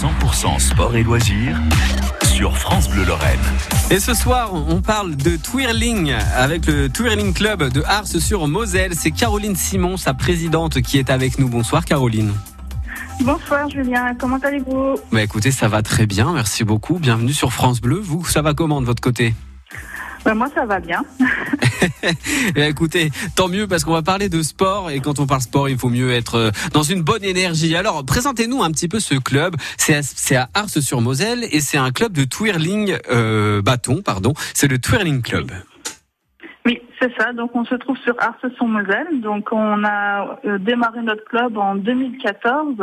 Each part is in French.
100% sport et loisirs sur France Bleu Lorraine. Et ce soir, on parle de twirling avec le Twirling Club de Ars sur Moselle. C'est Caroline Simon, sa présidente, qui est avec nous. Bonsoir Caroline. Bonsoir Julien, comment allez-vous? Bah Écoutez, ça va très bien, merci beaucoup. Bienvenue sur France Bleu. Vous, ça va comment de votre côté? Bah moi, ça va bien. Eh, écoutez, tant mieux parce qu'on va parler de sport et quand on parle sport, il faut mieux être euh, dans une bonne énergie. Alors, présentez-nous un petit peu ce club. C'est à, Ars-sur-Moselle et c'est un club de twirling euh, bâton, pardon. C'est le Twirling Club. Oui, c'est ça. Donc, on se trouve sur Ars-sur-Moselle. Donc, on a euh, démarré notre club en 2014.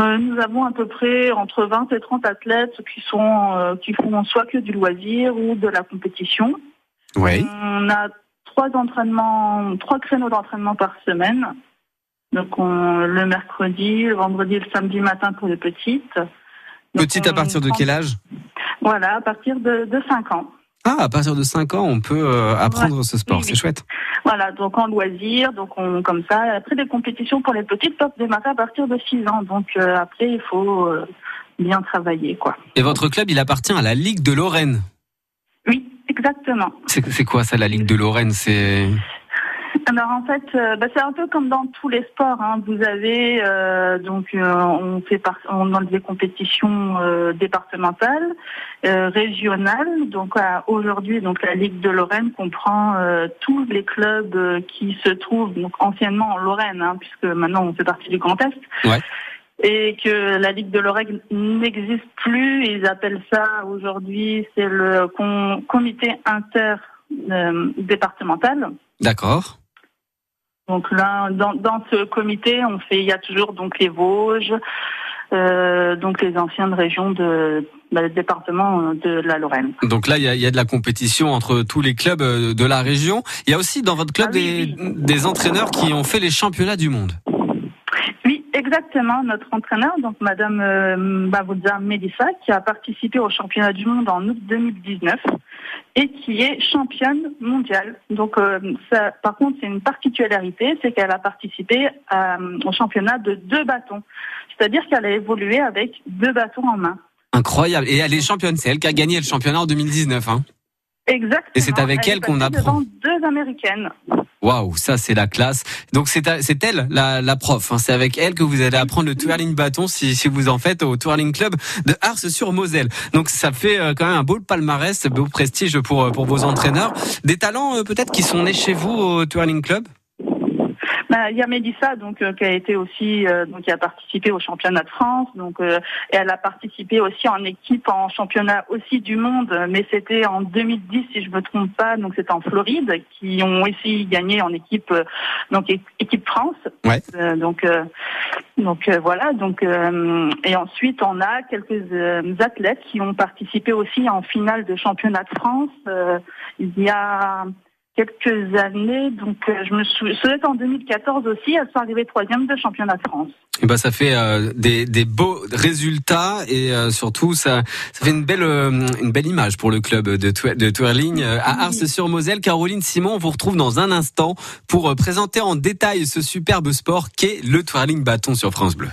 Euh, nous avons à peu près entre 20 et 30 athlètes qui sont qui font soit que du loisir ou de la compétition. On a trois entraînements, trois créneaux d'entraînement par semaine. Donc on, le mercredi, le vendredi et le samedi matin pour les petites. petites à partir de quel âge Voilà, à partir de, de 5 ans. Ah, à partir de 5 ans, on peut euh, apprendre ce sport, c'est chouette. Voilà, donc en loisir, donc on comme ça. Après, les compétitions pour les petites peuvent démarrer à partir de 6 ans. Donc euh, après, il faut euh, bien travailler, quoi. Et votre club, il appartient à la Ligue de Lorraine exactement. C'est quoi ça, la Ligue de Lorraine C'est alors en fait, euh, bah, c'est un peu comme dans tous les sports. Hein. Vous avez euh, donc euh, on fait par, on dans des compétitions départementales, régionales. Donc aujourd'hui, donc la Ligue de Lorraine comprend tous les clubs qui se trouvent donc anciennement en Lorraine, hein, puisque maintenant on fait partie du Grand Est. Ouais et que la Ligue de Lorraine n'existe plus. Ils appellent ça aujourd'hui, c'est le comité interdépartemental. D'accord. Donc là, dans, dans, ce comité, on fait, il y a toujours donc les Vosges, euh, donc les anciennes régions de bah, département de la Lorraine. Donc là, il y, a, il y, a, de la compétition entre tous les clubs euh, de la région. Il y a aussi dans votre club ah des, des entraîneurs qui ont fait les championnats du monde. Exactement. Notre entraîneur, donc Madame euh, Medissa, qui a participé au championnat du monde en août 2019 et qui est championne mondiale. Donc, euh, ça, par contre, c'est une particularité, c'est qu'elle a participé euh, au championnat de deux bâtons. C'est-à-dire qu'elle a évolué avec deux bâtons en main. Incroyable. Et elle est championne. C'est elle qui a gagné le championnat en 2019. Hein. Exactement. Et c'est avec elle, qu'on apprend. Deux américaines. Waouh, ça c'est la classe. Donc c'est elle la, la prof. Hein. C'est avec elle que vous allez apprendre le twirling bâton si, si vous en faites au twirling club de Ars sur Moselle. Donc ça fait euh, quand même un beau palmarès, beau prestige pour euh, pour vos entraîneurs. Des talents euh, peut-être qui sont nés chez vous au twirling club? Bah, il y a Mélissa donc euh, qui a été aussi euh, donc qui a participé au championnat de France donc euh, et elle a participé aussi en équipe en championnat aussi du monde mais c'était en 2010 si je me trompe pas donc c'était en Floride qui ont aussi gagné en équipe donc équipe France ouais. donc donc voilà donc et ensuite on a quelques athlètes qui ont participé aussi en finale de championnat de France il y a quelques années. Donc, euh, je me souviens, c'est en 2014 aussi, elles sont arrivées troisième de championnat de France. Et eh ben, ça fait euh, des, des, beaux résultats et euh, surtout ça, ça fait une belle une belle image pour le club de, de twirling à Ars-sur-Moselle. Caroline Simon, on vous retrouve dans un instant pour présenter en détail ce superbe sport qu'est le twirling bâton sur France Bleu.